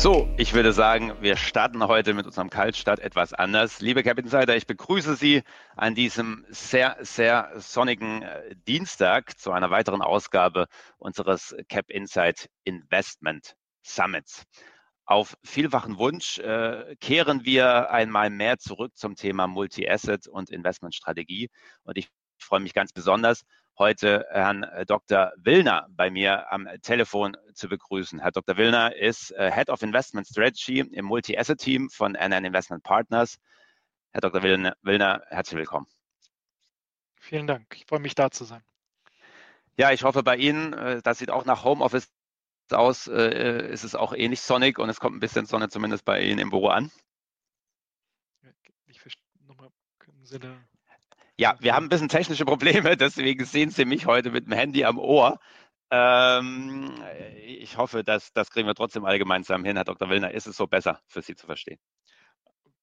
So, ich würde sagen, wir starten heute mit unserem Kaltstart etwas anders. Liebe Cap Insider, ich begrüße Sie an diesem sehr, sehr sonnigen äh, Dienstag zu einer weiteren Ausgabe unseres Cap Insight Investment Summits. Auf vielfachen Wunsch äh, kehren wir einmal mehr zurück zum Thema Multi-Asset und Investmentstrategie. Und ich freue mich ganz besonders, heute Herrn äh, Dr. Willner bei mir am Telefon zu begrüßen. Herr Dr. Willner ist äh, Head of Investment Strategy im Multi-Asset-Team von NN Investment Partners. Herr Dr. Willner, herzlich willkommen. Vielen Dank. Ich freue mich, da zu sein. Ja, ich hoffe bei Ihnen, äh, das sieht auch nach Homeoffice aus, ist es auch ähnlich sonnig und es kommt ein bisschen Sonne zumindest bei Ihnen im Büro an. Ich verstehe nochmal, können Sie da ja, wir haben ein bisschen technische Probleme, deswegen sehen Sie mich heute mit dem Handy am Ohr. Ähm, ich hoffe, dass das kriegen wir trotzdem alle gemeinsam hin. Herr Dr. Willner, ist es so besser für Sie zu verstehen?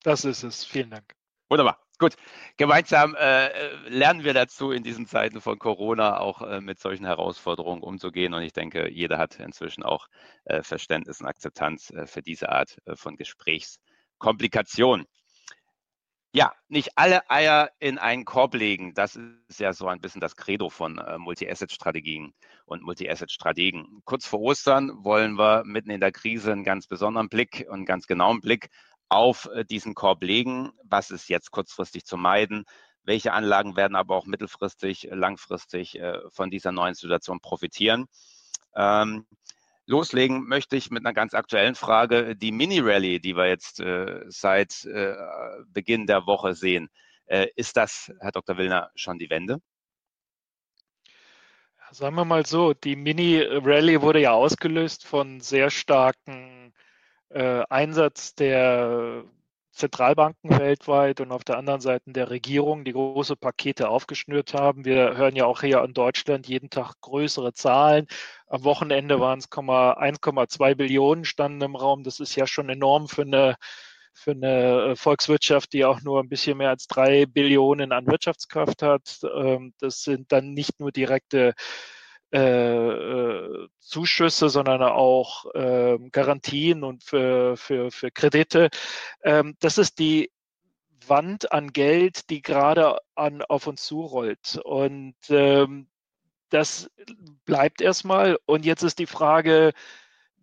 Das ist es. Vielen Dank. Wunderbar. Gut. Gemeinsam äh, lernen wir dazu, in diesen Zeiten von Corona auch äh, mit solchen Herausforderungen umzugehen. Und ich denke, jeder hat inzwischen auch äh, Verständnis und Akzeptanz äh, für diese Art äh, von Gesprächskomplikationen. Ja, nicht alle Eier in einen Korb legen. Das ist ja so ein bisschen das Credo von äh, Multi-Asset-Strategien und Multi-Asset-Strategen. Kurz vor Ostern wollen wir mitten in der Krise einen ganz besonderen Blick und einen ganz genauen Blick auf äh, diesen Korb legen. Was ist jetzt kurzfristig zu meiden? Welche Anlagen werden aber auch mittelfristig, langfristig äh, von dieser neuen Situation profitieren? Ähm, Loslegen möchte ich mit einer ganz aktuellen Frage. Die Mini-Rally, die wir jetzt äh, seit äh, Beginn der Woche sehen, äh, ist das, Herr Dr. Willner, schon die Wende? Sagen wir mal so, die Mini-Rally wurde ja ausgelöst von sehr starken äh, Einsatz der Zentralbanken weltweit und auf der anderen Seite der Regierung, die große Pakete aufgeschnürt haben. Wir hören ja auch hier in Deutschland jeden Tag größere Zahlen. Am Wochenende waren es 1,2 Billionen standen im Raum. Das ist ja schon enorm für eine, für eine äh, Volkswirtschaft, die auch nur ein bisschen mehr als drei Billionen an Wirtschaftskraft hat. Ähm, das sind dann nicht nur direkte äh, äh, Zuschüsse, sondern auch äh, Garantien und für, für, für Kredite. Ähm, das ist die Wand an Geld, die gerade an, auf uns zurollt. Und ähm, das bleibt erstmal. Und jetzt ist die Frage,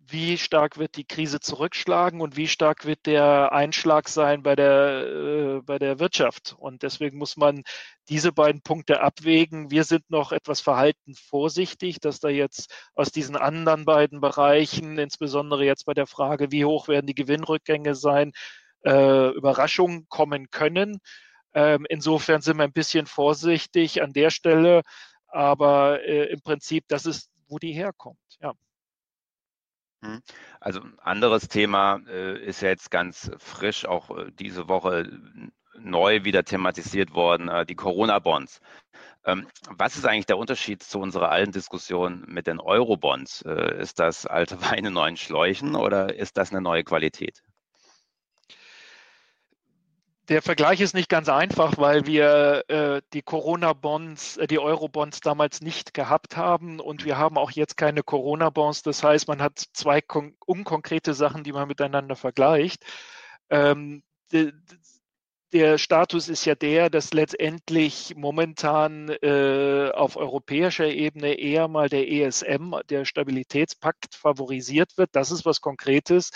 wie stark wird die Krise zurückschlagen und wie stark wird der Einschlag sein bei der, äh, bei der Wirtschaft. Und deswegen muss man diese beiden Punkte abwägen. Wir sind noch etwas verhalten vorsichtig, dass da jetzt aus diesen anderen beiden Bereichen, insbesondere jetzt bei der Frage, wie hoch werden die Gewinnrückgänge sein, äh, Überraschungen kommen können. Ähm, insofern sind wir ein bisschen vorsichtig an der Stelle, aber äh, im Prinzip, das ist, wo die herkommt. Ja. Mhm. Also ein anderes Thema äh, ist jetzt ganz frisch, auch äh, diese Woche neu wieder thematisiert worden, äh, die Corona-Bonds. Ähm, was ist eigentlich der Unterschied zu unserer alten Diskussion mit den Euro-Bonds? Äh, ist das alte Weine neuen Schläuchen oder ist das eine neue Qualität? Der Vergleich ist nicht ganz einfach, weil wir äh, die Corona-Bonds, äh, die Euro-Bonds damals nicht gehabt haben und wir haben auch jetzt keine Corona-Bonds. Das heißt, man hat zwei unkonkrete Sachen, die man miteinander vergleicht. Ähm, der Status ist ja der, dass letztendlich momentan äh, auf europäischer Ebene eher mal der ESM, der Stabilitätspakt, favorisiert wird. Das ist was Konkretes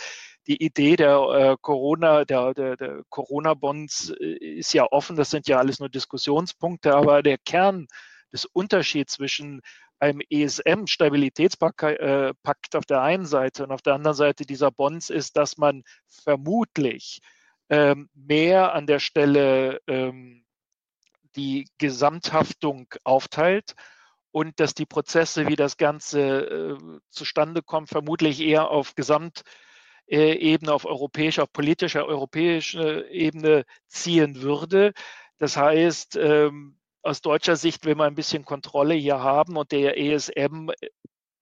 die Idee der äh, Corona, der, der, der Corona-Bonds äh, ist ja offen, das sind ja alles nur Diskussionspunkte, aber der Kern des Unterschieds zwischen einem ESM-Stabilitätspakt äh, auf der einen Seite und auf der anderen Seite dieser Bonds ist, dass man vermutlich ähm, mehr an der Stelle ähm, die Gesamthaftung aufteilt und dass die Prozesse, wie das Ganze äh, zustande kommt, vermutlich eher auf Gesamt Ebene, auf europäischer, auf politischer europäischer Ebene ziehen würde. Das heißt, ähm, aus deutscher Sicht will man ein bisschen Kontrolle hier haben und der ESM äh,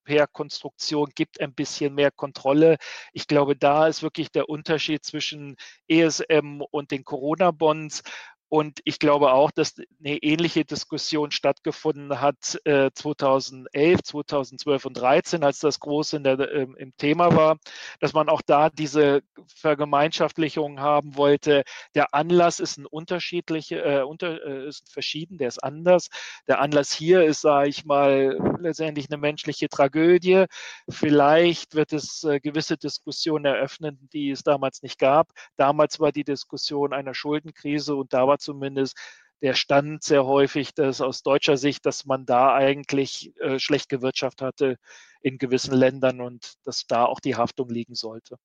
per Konstruktion gibt ein bisschen mehr Kontrolle. Ich glaube, da ist wirklich der Unterschied zwischen ESM und den Corona-Bonds. Und ich glaube auch, dass eine ähnliche Diskussion stattgefunden hat äh, 2011, 2012 und 2013, als das groß der, äh, im Thema war, dass man auch da diese Vergemeinschaftlichung haben wollte. Der Anlass ist ein unterschiedliche, äh, unter, äh, ist verschieden, der ist anders. Der Anlass hier ist, sage ich mal, letztendlich eine menschliche Tragödie. Vielleicht wird es äh, gewisse Diskussionen eröffnen, die es damals nicht gab. Damals war die Diskussion einer Schuldenkrise und da war zumindest der Stand sehr häufig, dass aus deutscher Sicht, dass man da eigentlich äh, schlecht gewirtschaftet hatte in gewissen Ländern und dass da auch die Haftung liegen sollte.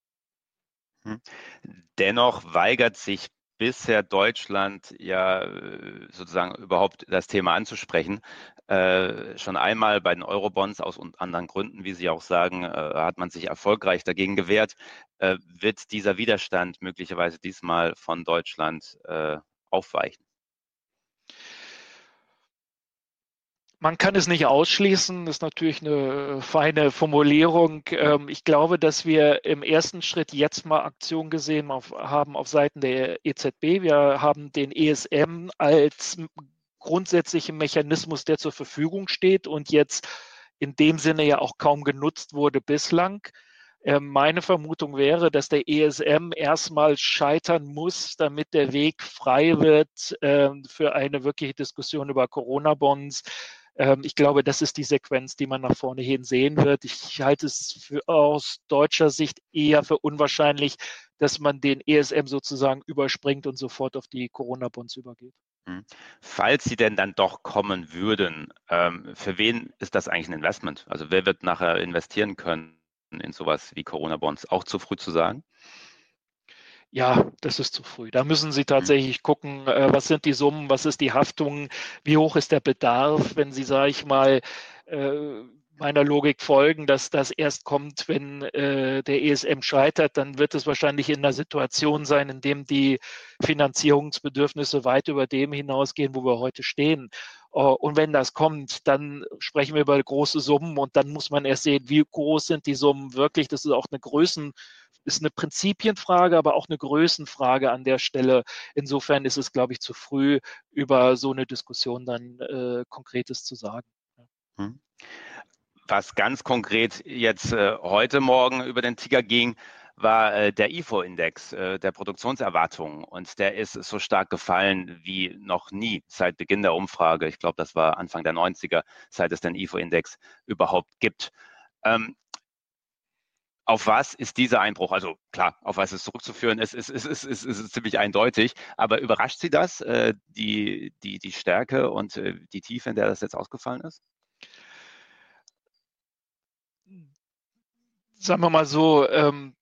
Hm. Dennoch weigert sich bisher Deutschland ja äh, sozusagen überhaupt das Thema anzusprechen. Äh, schon einmal bei den Eurobonds aus anderen Gründen, wie Sie auch sagen, äh, hat man sich erfolgreich dagegen gewehrt. Äh, wird dieser Widerstand möglicherweise diesmal von Deutschland äh, aufweichen? Man kann es nicht ausschließen, das ist natürlich eine feine Formulierung. Ähm, ich glaube, dass wir im ersten Schritt jetzt mal Aktion gesehen haben auf Seiten der EZB. Wir haben den ESM als grundsätzlichen Mechanismus, der zur Verfügung steht und jetzt in dem Sinne ja auch kaum genutzt wurde bislang. Ähm, meine Vermutung wäre, dass der ESM erstmal scheitern muss, damit der Weg frei wird ähm, für eine wirkliche Diskussion über Corona-Bonds. Ähm, ich glaube, das ist die Sequenz, die man nach vorne hin sehen wird. Ich halte es für, aus deutscher Sicht eher für unwahrscheinlich, dass man den ESM sozusagen überspringt und sofort auf die Corona-Bonds übergeht. Hm. Falls sie denn dann doch kommen würden, für wen ist das eigentlich ein Investment? Also wer wird nachher investieren können? In sowas wie Corona-Bonds auch zu früh zu sagen? Ja, das ist zu früh. Da müssen Sie mhm. tatsächlich gucken, äh, was sind die Summen, was ist die Haftung, wie hoch ist der Bedarf, wenn Sie, sage ich mal, äh, meiner Logik folgen, dass das erst kommt, wenn äh, der ESM scheitert, dann wird es wahrscheinlich in einer Situation sein, in dem die Finanzierungsbedürfnisse weit über dem hinausgehen, wo wir heute stehen. Uh, und wenn das kommt, dann sprechen wir über große Summen und dann muss man erst sehen, wie groß sind die Summen wirklich. Das ist auch eine Größen, ist eine Prinzipienfrage, aber auch eine Größenfrage an der Stelle. Insofern ist es, glaube ich, zu früh, über so eine Diskussion dann äh, Konkretes zu sagen. Hm was ganz konkret jetzt äh, heute Morgen über den Ticker ging, war äh, der IFO-Index äh, der Produktionserwartungen und der ist so stark gefallen wie noch nie seit Beginn der Umfrage. Ich glaube, das war Anfang der 90er, seit es den IFO-Index überhaupt gibt. Ähm, auf was ist dieser Einbruch? Also klar, auf was ist zurückzuführen? Es ist, ist, ist, es ist ziemlich eindeutig. Aber überrascht Sie das, äh, die, die, die Stärke und äh, die Tiefe, in der das jetzt ausgefallen ist? sagen wir mal so, ähm,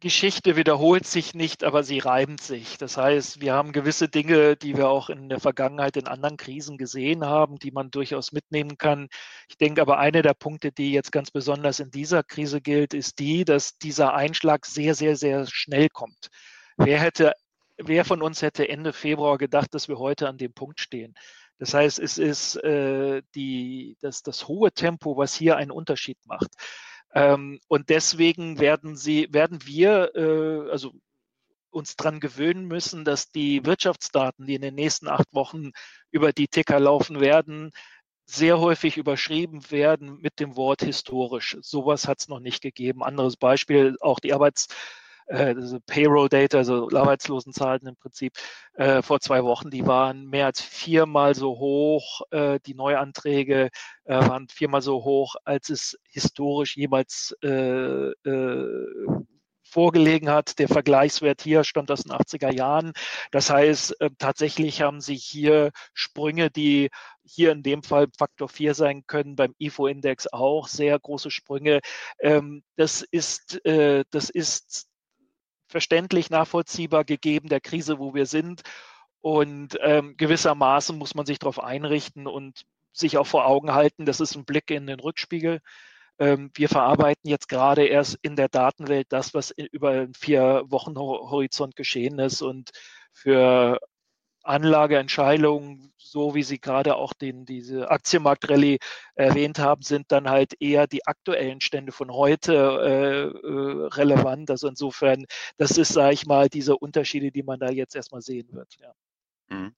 Geschichte wiederholt sich nicht, aber sie reimt sich. Das heißt, wir haben gewisse Dinge, die wir auch in der Vergangenheit in anderen Krisen gesehen haben, die man durchaus mitnehmen kann. Ich denke aber, einer der Punkte, die jetzt ganz besonders in dieser Krise gilt, ist die, dass dieser Einschlag sehr, sehr, sehr schnell kommt. Wer hätte, wer von uns hätte Ende Februar gedacht, dass wir heute an dem Punkt stehen? Das heißt, es ist äh, die, das, das hohe Tempo, was hier einen Unterschied macht. Ähm, und deswegen werden sie, werden wir, äh, also uns daran gewöhnen müssen, dass die Wirtschaftsdaten, die in den nächsten acht Wochen über die Ticker laufen werden, sehr häufig überschrieben werden mit dem Wort historisch. Sowas hat es noch nicht gegeben. Anderes Beispiel, auch die Arbeits- äh, Payroll Data, also Arbeitslosenzahlen im Prinzip, äh, vor zwei Wochen, die waren mehr als viermal so hoch. Äh, die Neuanträge äh, waren viermal so hoch, als es historisch jemals äh, äh, vorgelegen hat. Der Vergleichswert hier stammt aus den 80er Jahren. Das heißt, tatsächlich haben sich hier Sprünge, die hier in dem Fall Faktor 4 sein können, beim IFO-Index auch sehr große Sprünge. Ähm, das ist, das ist verständlich, nachvollziehbar gegeben der Krise, wo wir sind. Und ähm, gewissermaßen muss man sich darauf einrichten und sich auch vor Augen halten, das ist ein Blick in den Rückspiegel. Ähm, wir verarbeiten jetzt gerade erst in der Datenwelt das, was über einen vier Wochen Horizont geschehen ist. Und für Anlageentscheidungen, so wie Sie gerade auch den, diese Aktienmarktrallye erwähnt haben, sind dann halt eher die aktuellen Stände von heute äh, äh, relevant. Also insofern, das ist, sage ich mal, diese Unterschiede, die man da jetzt erstmal sehen wird. Ja. Mhm.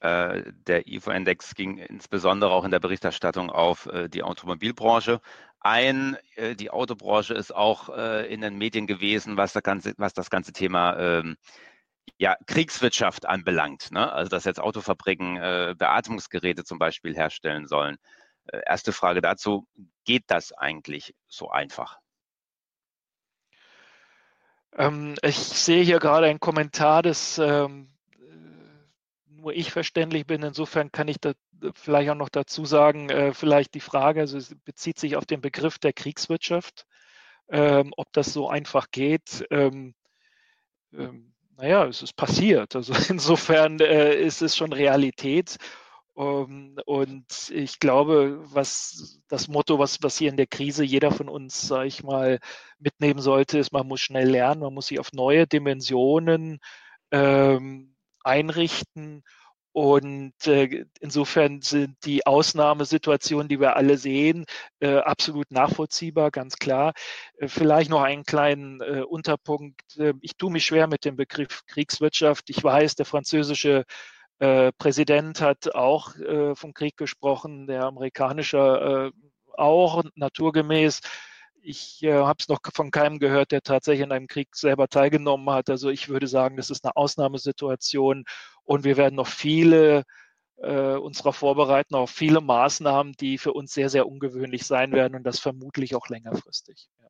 Äh, der IFO-Index ging insbesondere auch in der Berichterstattung auf äh, die Automobilbranche ein. Die Autobranche ist auch in den Medien gewesen, was das ganze, was das ganze Thema ähm, ja, Kriegswirtschaft anbelangt. Ne? Also dass jetzt Autofabriken Beatmungsgeräte zum Beispiel herstellen sollen. Erste Frage dazu, geht das eigentlich so einfach? Ähm, ich sehe hier gerade einen Kommentar des ähm, nur ich verständlich bin. Insofern kann ich da vielleicht auch noch dazu sagen, äh, vielleicht die Frage, also es bezieht sich auf den Begriff der Kriegswirtschaft, ähm, ob das so einfach geht. Ähm, ähm, naja, es ist passiert. Also insofern äh, ist es schon Realität. Ähm, und ich glaube, was das Motto, was, was hier in der Krise jeder von uns, sage ich mal, mitnehmen sollte, ist, man muss schnell lernen, man muss sich auf neue Dimensionen ähm, einrichten. Und äh, insofern sind die Ausnahmesituationen, die wir alle sehen, äh, absolut nachvollziehbar, ganz klar. Äh, vielleicht noch einen kleinen äh, Unterpunkt. Äh, ich tue mich schwer mit dem Begriff Kriegswirtschaft. Ich weiß, der französische äh, Präsident hat auch vom Krieg gesprochen, der amerikanische auch naturgemäß ich äh, habe es noch von keinem gehört, der tatsächlich in einem Krieg selber teilgenommen hat. Also ich würde sagen, das ist eine Ausnahmesituation und wir werden noch viele äh, unserer vorbereiten auf viele Maßnahmen, die für uns sehr, sehr ungewöhnlich sein werden und das vermutlich auch längerfristig. Ja.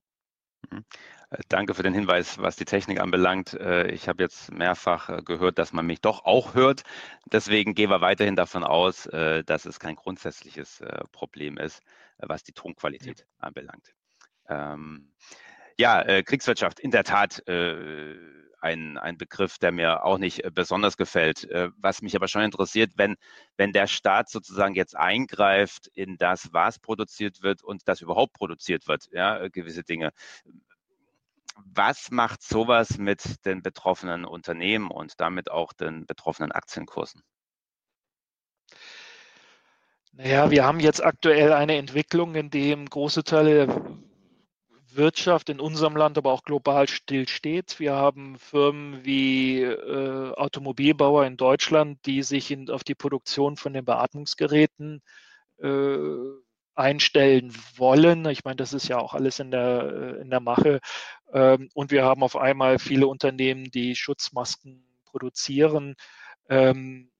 Mhm. Äh, danke für den Hinweis, was die Technik anbelangt. Äh, ich habe jetzt mehrfach äh, gehört, dass man mich doch auch hört. Deswegen gehen wir weiterhin davon aus, dass es kein grundsätzliches Problem ist, was die Tonqualität ja. anbelangt. Ähm, ja, äh, Kriegswirtschaft, in der Tat äh, ein, ein Begriff, der mir auch nicht äh, besonders gefällt. Äh, was mich aber schon interessiert, wenn, wenn der Staat sozusagen jetzt eingreift in das, was produziert wird und das überhaupt produziert wird, ja, äh, gewisse Dinge. Was macht sowas mit den betroffenen Unternehmen und damit auch den betroffenen Aktienkursen? Naja, wir haben jetzt aktuell eine Entwicklung, in dem große Teile Wirtschaft in unserem Land, aber auch global stillsteht. Wir haben Firmen wie äh, Automobilbauer in Deutschland, die sich in, auf die Produktion von den Beatmungsgeräten äh, einstellen wollen. Ich meine, das ist ja auch alles in der, äh, in der Mache. Ähm, und wir haben auf einmal viele Unternehmen, die Schutzmasken produzieren. Ähm,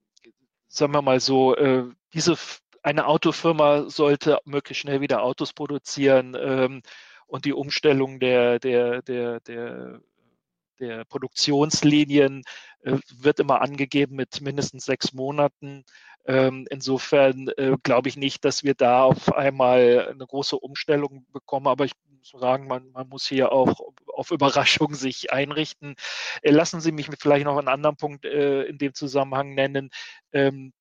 sagen wir mal so, äh, diese eine Autofirma sollte möglichst schnell wieder Autos produzieren. Ähm, und die Umstellung der, der, der, der, der Produktionslinien äh, wird immer angegeben mit mindestens sechs Monaten. Ähm, insofern äh, glaube ich nicht, dass wir da auf einmal eine große Umstellung bekommen, aber ich muss sagen, man, man muss hier auch auf Überraschung sich einrichten. Äh, lassen Sie mich vielleicht noch einen anderen Punkt in dem Zusammenhang nennen. Ähm,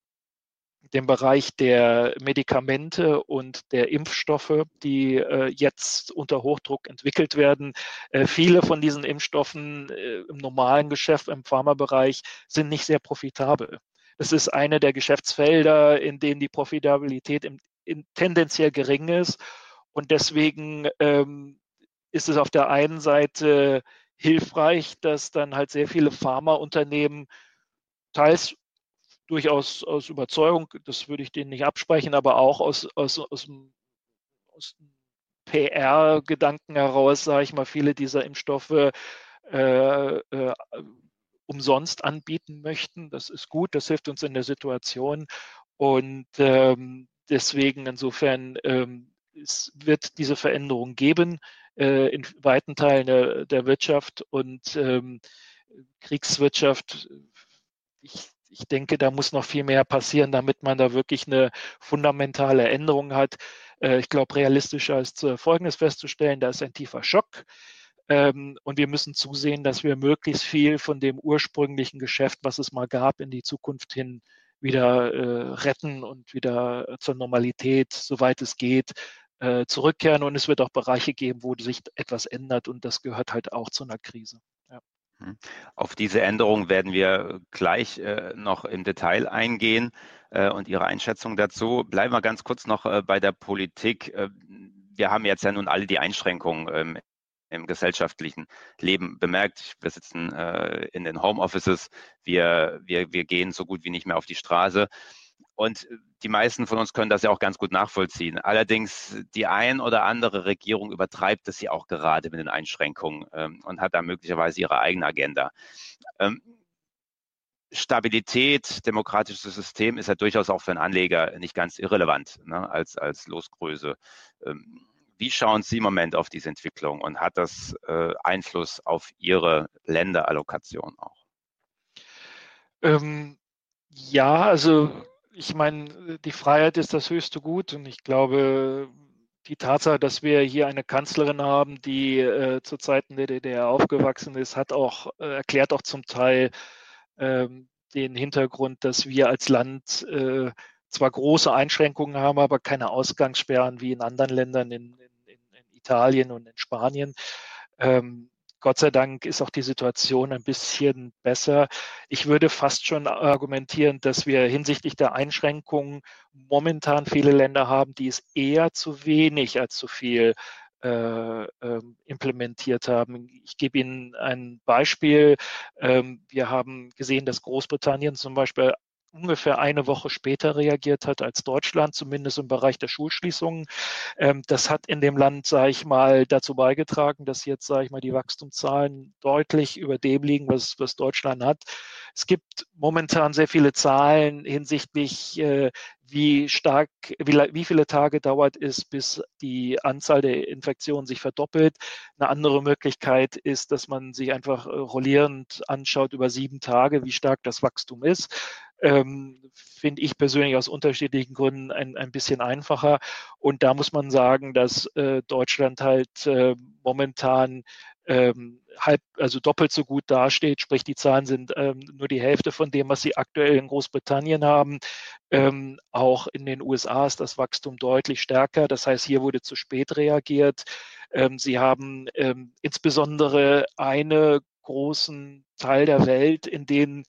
dem Bereich der Medikamente und der Impfstoffe, die äh, jetzt unter Hochdruck entwickelt werden. Äh, viele von diesen Impfstoffen äh, im normalen Geschäft, im Pharmabereich, sind nicht sehr profitabel. Das ist eine der Geschäftsfelder, in denen die Profitabilität im, in, tendenziell gering ist. Und deswegen ähm, ist es auf der einen Seite hilfreich, dass dann halt sehr viele Pharmaunternehmen teils durchaus aus Überzeugung, das würde ich denen nicht absprechen, aber auch aus, aus, aus, aus PR-Gedanken heraus, sage ich mal, viele dieser Impfstoffe äh, äh, umsonst anbieten möchten. Das ist gut, das hilft uns in der Situation. Und ähm, deswegen insofern ähm, es wird diese Veränderung geben äh, in weiten Teilen der, der Wirtschaft und ähm, Kriegswirtschaft. Ich ich denke, da muss noch viel mehr passieren, damit man da wirklich eine fundamentale Änderung hat. Äh, ich glaube, realistischer ist äh, Folgendes festzustellen, da ist ein tiefer Schock. Ähm, und wir müssen zusehen, dass wir möglichst viel von dem ursprünglichen Geschäft, was es mal gab, in die Zukunft hin wieder äh, retten und wieder zur Normalität, soweit es geht, zurückkehren. Und es wird auch Bereiche geben, wo sich etwas ändert. Und das gehört halt auch zu einer Krise. Hm. Auf diese Änderung werden wir gleich äh, noch im Detail eingehen äh, und Ihre Einschätzung dazu. Bleiben wir ganz kurz noch äh, bei der Politik. Äh, wir haben jetzt ja nun alle die Einschränkungen ähm, im gesellschaftlichen Leben bemerkt. Wir sitzen äh, in den Homeoffices, wir, wir, wir gehen so gut wie nicht mehr auf die Straße. Und die meisten von uns können das ja auch ganz gut nachvollziehen. Allerdings die ein oder andere Regierung übertreibt es ja auch gerade mit den Einschränkungen ähm, und hat da möglicherweise ihre eigene Agenda. Ähm, Stabilität, demokratisches System ist ja durchaus auch für einen Anleger nicht ganz irrelevant ne, als, als Losgröße. Ähm, wie schauen Sie im Moment auf diese Entwicklung und hat das äh, Einfluss auf Ihre Länderallokation auch? Ähm, ja, also ich meine, die Freiheit ist das höchste Gut und ich glaube, die Tatsache, dass wir hier eine Kanzlerin haben, die äh, zu Zeiten der DDR aufgewachsen ist, hat auch, äh, erklärt auch zum Teil ähm, den Hintergrund, dass wir als Land äh, zwar große Einschränkungen haben, aber keine Ausgangssperren wie in anderen Ländern, in, Italien und in Spanien. Ähm, Gott sei Dank ist auch die Situation ein bisschen besser. Ich würde fast schon argumentieren, dass wir hinsichtlich der Einschränkungen momentan viele Länder haben, die es eher zu wenig als zu viel äh, äh, implementiert haben. Ich gebe Ihnen ein Beispiel. Ähm, wir haben gesehen, dass Großbritannien zum Beispiel ungefähr eine Woche später reagiert hat als Deutschland, zumindest im Bereich der Schulschließungen. Ähm, das hat in dem Land, sage ich mal, dazu beigetragen, dass jetzt, sage ich mal, die Wachstumszahlen deutlich über dem liegen, was, was Deutschland hat. Es gibt momentan sehr viele Zahlen hinsichtlich, äh, wie stark, wie, wie viele Tage dauert es, bis die Anzahl der Infektionen sich verdoppelt. Eine andere Möglichkeit ist, dass man sich einfach äh, rollierend anschaut über sieben Tage, wie stark das Wachstum ist ähm, finde ich persönlich aus unterschiedlichen Gründen ein, ein bisschen einfacher. Und da muss man sagen, dass äh, Deutschland halt äh, momentan ähm, halb, also doppelt so gut dasteht, sprich die Zahlen sind ähm, nur die Hälfte von dem, was sie aktuell in Großbritannien haben. Ähm, auch in den USA ist das Wachstum deutlich stärker. Das heißt, hier wurde zu spät reagiert. Ähm, sie haben ähm, insbesondere einen großen Teil der Welt, in dem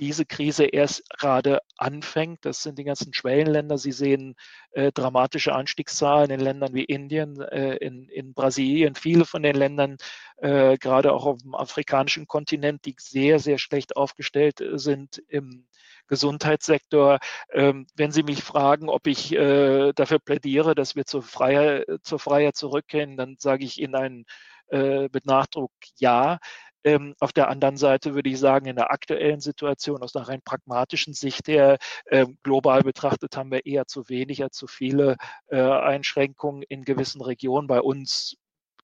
diese Krise erst gerade anfängt. Das sind die ganzen Schwellenländer. Sie sehen äh, dramatische Anstiegszahlen in Ländern wie Indien, äh, in, in, Brasilien, viele von den Ländern, äh, gerade auch auf dem afrikanischen Kontinent, die sehr, sehr schlecht aufgestellt äh, sind im Gesundheitssektor. Ähm, wenn Sie mich fragen, ob ich äh, dafür plädiere, dass wir zur Freiheit, zur Freiheit zurückkehren, dann sage ich Ihnen einen, äh, mit Nachdruck ja. Ähm, auf der anderen Seite würde ich sagen, in der aktuellen Situation aus einer rein pragmatischen Sicht her, äh, global betrachtet haben wir eher zu wenig als zu viele äh, Einschränkungen in gewissen Regionen. Bei uns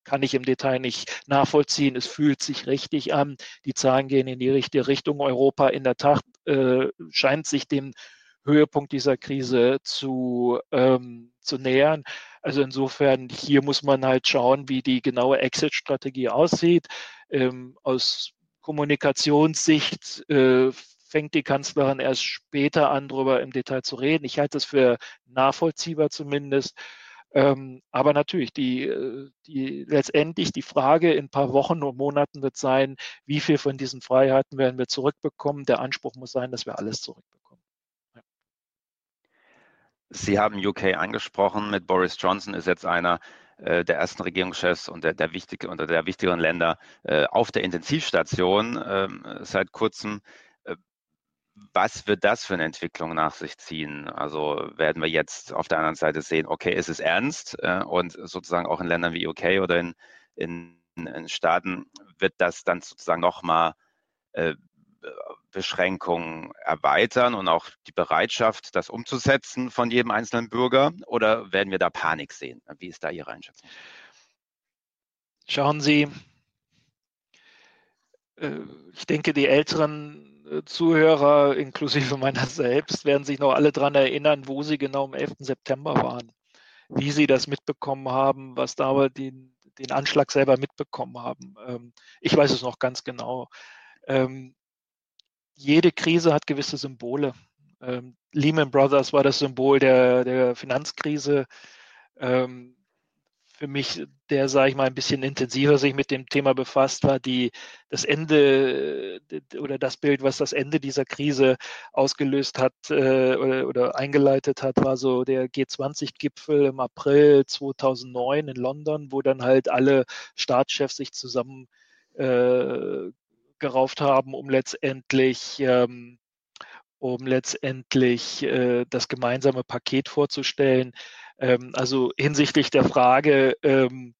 kann ich im Detail nicht nachvollziehen. Es fühlt sich richtig an. Die Zahlen gehen in die richtige Richtung. Europa in der Tat äh, scheint sich dem Höhepunkt dieser Krise zu, ähm, zu nähern. Also insofern, hier muss man halt schauen, wie die genaue Exit-Strategie aussieht. Ähm, aus Kommunikationssicht äh, fängt die Kanzlerin erst später an, darüber im Detail zu reden. Ich halte es für nachvollziehbar zumindest. Ähm, aber natürlich, die, äh, die, letztendlich die Frage in ein paar Wochen und Monaten wird sein, wie viel von diesen Freiheiten werden wir zurückbekommen. Der Anspruch muss sein, dass wir alles zurückbekommen. Sie haben UK angesprochen. Mit Boris Johnson ist jetzt einer äh, der ersten Regierungschefs und der, der, wichtige, unter der wichtigeren Länder äh, auf der Intensivstation ähm, seit kurzem. Äh, was wird das für eine Entwicklung nach sich ziehen? Also werden wir jetzt auf der anderen Seite sehen, okay, es ist ernst und sozusagen auch in Ländern wie UK oder in, in, in Staaten wird das dann sozusagen nochmal Beschränkungen erweitern und auch die Bereitschaft, das umzusetzen von jedem einzelnen Bürger? Oder werden wir da Panik sehen? Wie ist da Ihre Einschätzung? Schauen Sie, äh, ich denke, die älteren äh, Zuhörer, inklusive meiner selbst, werden sich noch alle daran erinnern, wo sie genau am 11. September waren, wie sie das mitbekommen haben, was da den, den Anschlag selber mitbekommen haben. Ähm, ich weiß es noch ganz genau. Jede Krise hat gewisse Symbole. Ähm, Lehman Brothers war das Symbol der, der Finanzkrise. Ähm, für mich, der, sage ich mal, ein bisschen intensiver sich mit dem Thema befasst, war die, das Ende oder das Bild, was das Ende dieser Krise ausgelöst hat äh, oder, oder, eingeleitet hat, war so der G20-Gipfel im April 2009 in London, wo dann halt alle Staatschefs sich zusammen äh, gerauft haben, um letztendlich ähm, um letztendlich äh, das gemeinsame Paket vorzustellen. Ähm, also hinsichtlich der Frage, ähm,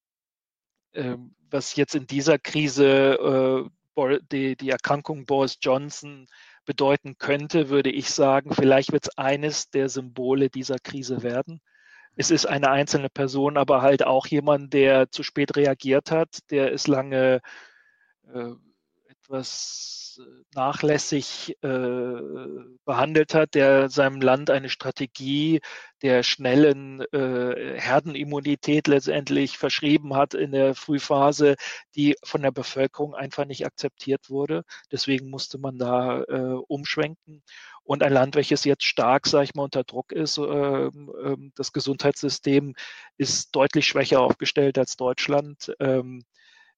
äh, was jetzt in dieser Krise äh, die, die Erkrankung Boris Johnson bedeuten könnte, würde ich sagen, vielleicht wird es eines der Symbole dieser Krise werden. Es ist eine einzelne Person, aber halt auch jemand, der zu spät reagiert hat, der es lange äh, etwas äh, nachlässig äh, behandelt hat, der seinem Land eine Strategie der schnellen äh, Herdenimmunität letztendlich verschrieben hat in der Frühphase, die von der Bevölkerung einfach nicht akzeptiert wurde. Deswegen musste man da äh, umschwenken. Und ein Land, welches jetzt stark, sage ich mal, unter Druck ist, ähm, ähm, das Gesundheitssystem ist deutlich schwächer aufgestellt als Deutschland.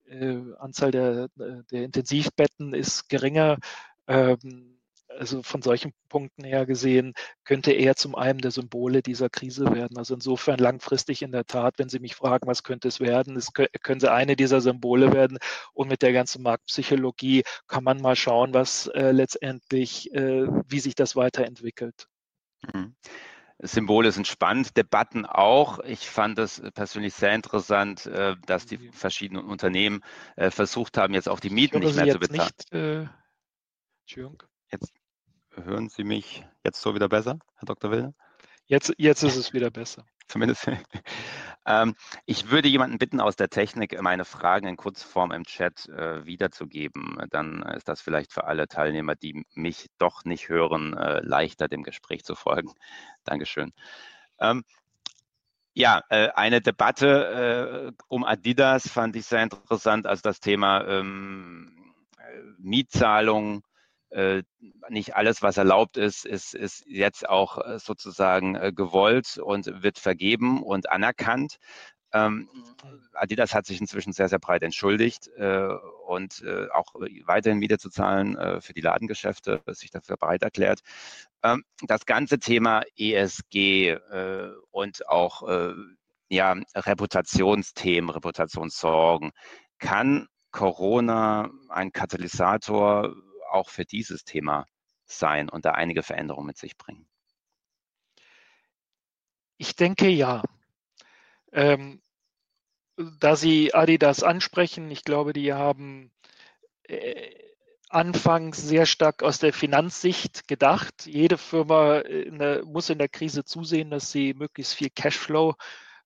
Äh, Anzahl der, äh, der Intensivbetten ist geringer. Ähm, also von solchen Punkten her gesehen, könnte er zum einen der Symbole dieser Krise werden. Also insofern langfristig in der Tat, wenn Sie mich fragen, was könnte es werden, es können sie eine dieser Symbole werden. Und mit der ganzen Marktpsychologie kann man mal schauen, was äh, letztendlich, wie sich das weiterentwickelt. Mhm. Symbole sind spannend, Debatten auch. Ich fand es persönlich sehr interessant, äh, dass die verschiedenen Unternehmen äh, versucht haben, jetzt auch die Mieten nicht mehr zu bezahlen. Nicht, äh, jetzt hören Sie mich jetzt so wieder besser, Herr Dr. Wilder? Jetzt, jetzt ist es wieder besser. Zumindest. ähm, ich würde jemanden bitten aus der Technik, meine Fragen in Kurzform im Chat äh, wiederzugeben. Dann ist das vielleicht für alle Teilnehmer, die mich doch nicht hören, äh, leichter dem Gespräch zu folgen. Dankeschön. Ähm, ja, äh, eine Debatte äh, um Adidas fand ich sehr interessant, also das Thema ähm, äh, Mietzahlung äh, nicht alles, was erlaubt ist, ist, ist jetzt auch äh, sozusagen äh, gewollt und wird vergeben und anerkannt. Ähm, Adidas hat sich inzwischen sehr, sehr breit entschuldigt äh, und äh, auch weiterhin Miete zu zahlen äh, für die Ladengeschäfte, sich dafür bereit erklärt. Ähm, das ganze Thema ESG und auch ja, Reputationsthemen, Reputationssorgen, kann Corona ein Katalysator auch für dieses Thema sein und da einige Veränderungen mit sich bringen? Ich denke ja. Ähm, da Sie Adidas ansprechen, ich glaube, die haben äh, anfangs sehr stark aus der Finanzsicht gedacht. Jede Firma in der, muss in der Krise zusehen, dass sie möglichst viel Cashflow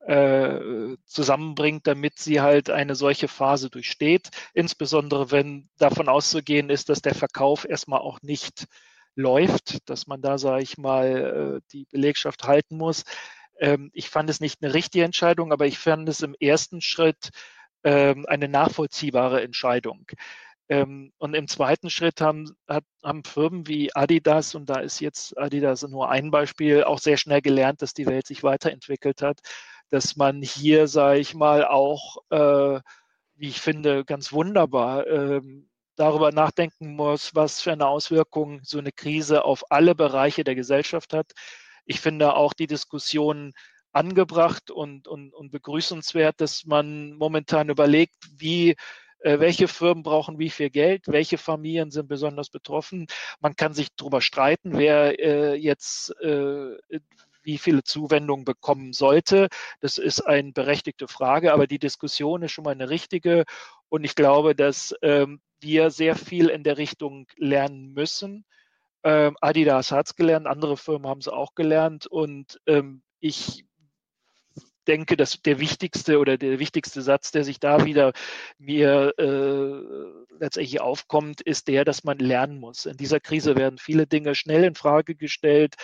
äh, zusammenbringt, damit sie halt eine solche Phase durchsteht. Insbesondere wenn davon auszugehen ist, dass der Verkauf erstmal auch nicht läuft, dass man da, sage ich mal, äh, die Belegschaft halten muss. Ähm, ich fand es nicht eine richtige Entscheidung, aber ich fand es im ersten Schritt ähm, eine nachvollziehbare Entscheidung. Ähm, und im zweiten Schritt haben, haben Firmen wie Adidas, und da ist jetzt Adidas nur ein Beispiel, auch sehr schnell gelernt, dass die Welt sich weiterentwickelt hat dass man hier, sage ich mal, auch, äh, wie ich finde, ganz wunderbar ähm, darüber nachdenken muss, was für eine Auswirkung so eine Krise auf alle Bereiche der Gesellschaft hat. Ich finde auch die Diskussion angebracht und, und, und begrüßenswert, dass man momentan überlegt, wie äh, welche Firmen brauchen wie viel Geld, welche Familien sind besonders betroffen. Man kann sich darüber streiten, wer äh, jetzt äh, wie viele Zuwendungen bekommen sollte. Das ist eine berechtigte Frage, aber die Diskussion ist schon mal eine richtige. Und ich glaube, dass ähm, wir sehr viel in der Richtung lernen müssen. Ähm, Adidas hat es gelernt, andere Firmen haben es auch gelernt. Und ähm, ich denke, dass der wichtigste oder der wichtigste Satz, der sich da wieder mir äh, letztendlich aufkommt, ist der, dass man lernen muss. In dieser Krise werden viele Dinge schnell in Frage gestellt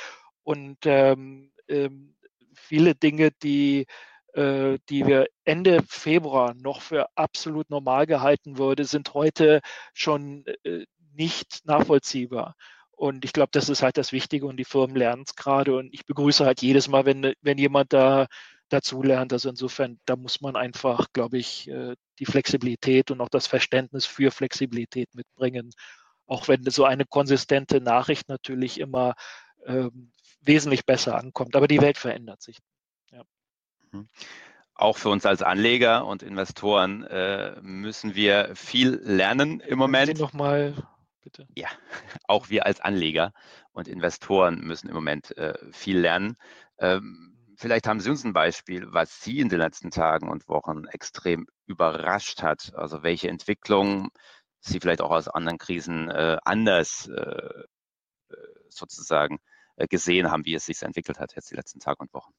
und ähm, ähm, viele Dinge, die, äh, die wir Ende Februar noch für absolut normal gehalten würde, sind heute schon äh, nicht nachvollziehbar. Und ich glaube, das ist halt das Wichtige und die Firmen lernen es gerade. Und ich begrüße halt jedes Mal, wenn, wenn jemand da dazulernt. Also insofern, da muss man einfach, glaube ich, äh, die Flexibilität und auch das Verständnis für Flexibilität mitbringen. Auch wenn so eine konsistente Nachricht natürlich immer ähm, wesentlich besser ankommt. Aber die Welt verändert sich. Ja. Mhm. Auch für uns als Anleger und Investoren äh, müssen wir viel lernen im Moment. Sie noch mal bitte. Ja, auch wir als Anleger und Investoren müssen im Moment äh, viel lernen. Ähm, vielleicht haben Sie uns ein Beispiel, was Sie in den letzten Tagen und Wochen extrem überrascht hat. Also welche Entwicklungen Sie vielleicht auch aus anderen Krisen äh, anders äh, äh sozusagen gesehen haben, wie es sich entwickelt hat jetzt die letzten Tage und Wochen.